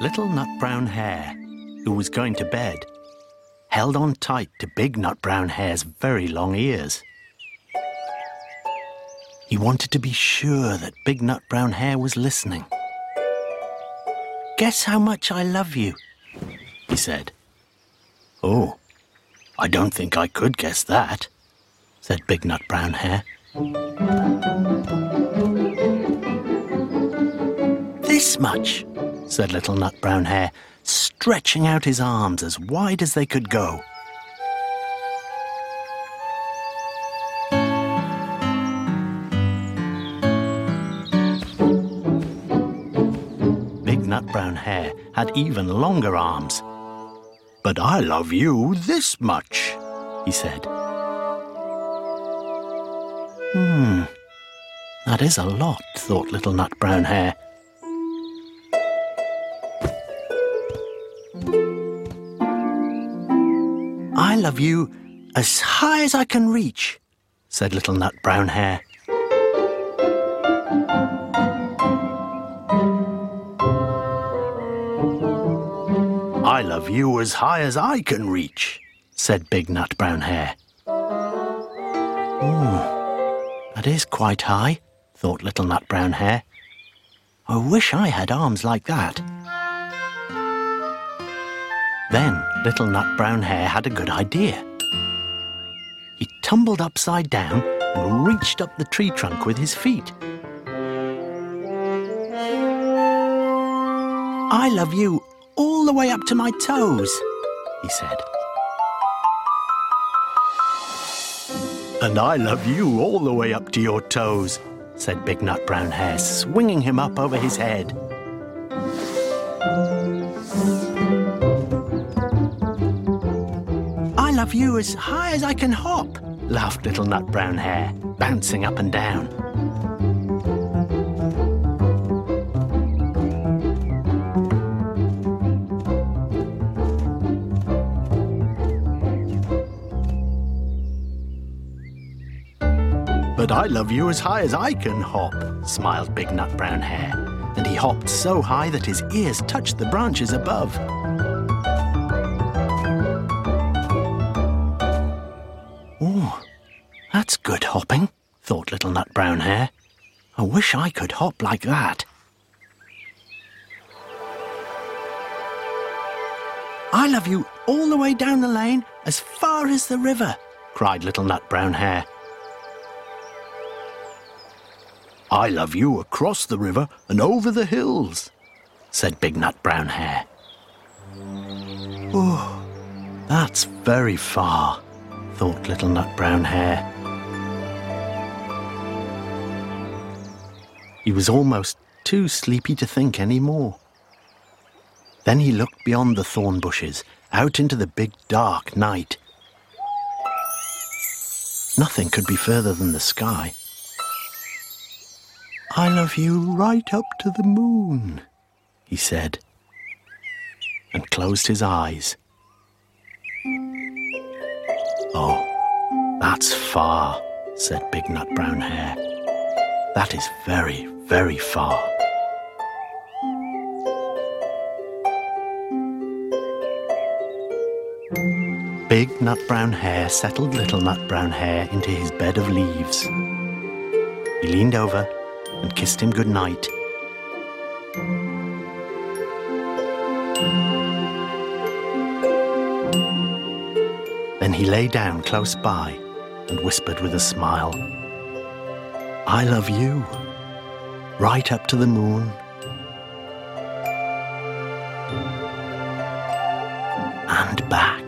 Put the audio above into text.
Little Nut Brown Hare, who was going to bed, held on tight to Big Nut Brown Hare's very long ears. He wanted to be sure that Big Nut Brown Hare was listening. Guess how much I love you, he said. Oh, I don't think I could guess that, said Big Nut Brown Hare. This much, said Little Nut Brown Hare, stretching out his arms as wide as they could go. Big Nut Brown Hare had even longer arms. But I love you this much, he said. Hmm, that is a lot, thought Little Nut Brown Hare. I love you as high as I can reach, said Little Nut Brown Hare. I love you as high as I can reach, said Big Nut Brown Hare. Hmm, that is quite high, thought Little Nut Brown Hare. I wish I had arms like that. Then Little Nut Brown Hare had a good idea. He tumbled upside down and reached up the tree trunk with his feet. I love you all the way up to my toes, he said. And I love you all the way up to your toes, said Big Nut Brown Hare, swinging him up over his head. Love you as high as I can hop, laughed Little Nut Brown Hare, bouncing up and down. But I love you as high as I can hop, smiled Big Nut Brown Hare, and he hopped so high that his ears touched the branches above. Good hopping, thought Little Nut Brown Hare. I wish I could hop like that. I love you all the way down the lane as far as the river, cried Little Nut Brown Hare. I love you across the river and over the hills, said Big Nut Brown Hare. Oh, that's very far, thought Little Nut Brown Hare. He was almost too sleepy to think any more. Then he looked beyond the thorn bushes, out into the big dark night. Nothing could be further than the sky. I love you right up to the moon, he said, and closed his eyes. Oh, that's far, said Big Nut Brown Hare. That is very, very far. Big Nut Brown Hare settled Little Nut Brown Hare into his bed of leaves. He leaned over and kissed him good night. Then he lay down close by and whispered with a smile, I love you, right up to the moon. And back.